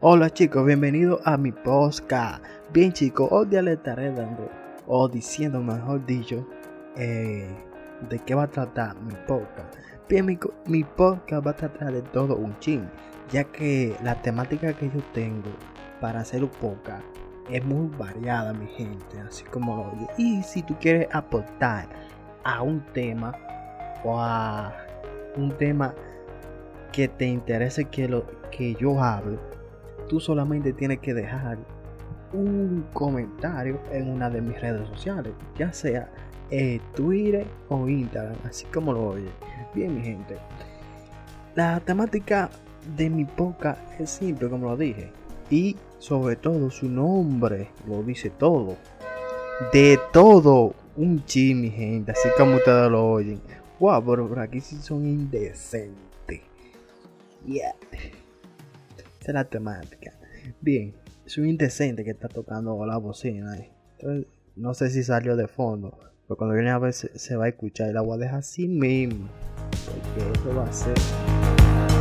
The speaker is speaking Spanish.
Hola chicos, bienvenidos a mi podcast. Bien chicos, hoy día les estaré dando, o diciendo mejor dicho, eh, de qué va a tratar mi podcast. Bien, mi, mi, podcast va a tratar de todo un chin, ya que la temática que yo tengo para hacer un podcast es muy variada, mi gente, así como lo oye. Y si tú quieres aportar a un tema o a un tema que te interese que, lo, que yo hable, tú solamente tienes que dejar un comentario en una de mis redes sociales, ya sea eh, Twitter o Instagram, así como lo oye. Bien, mi gente, la temática de mi podcast es simple, como lo dije, y sobre todo su nombre lo dice todo. De todo un chin, mi gente, así como ustedes lo oyen. Wow, pero por aquí sí son indecentes. Yeah. Esa es la temática. Bien, es un indecente que está tocando la bocina. Entonces, no sé si salió de fondo. Pero cuando viene a ver se, se va a escuchar y la voy a dejar así mismo. Porque eso va a ser.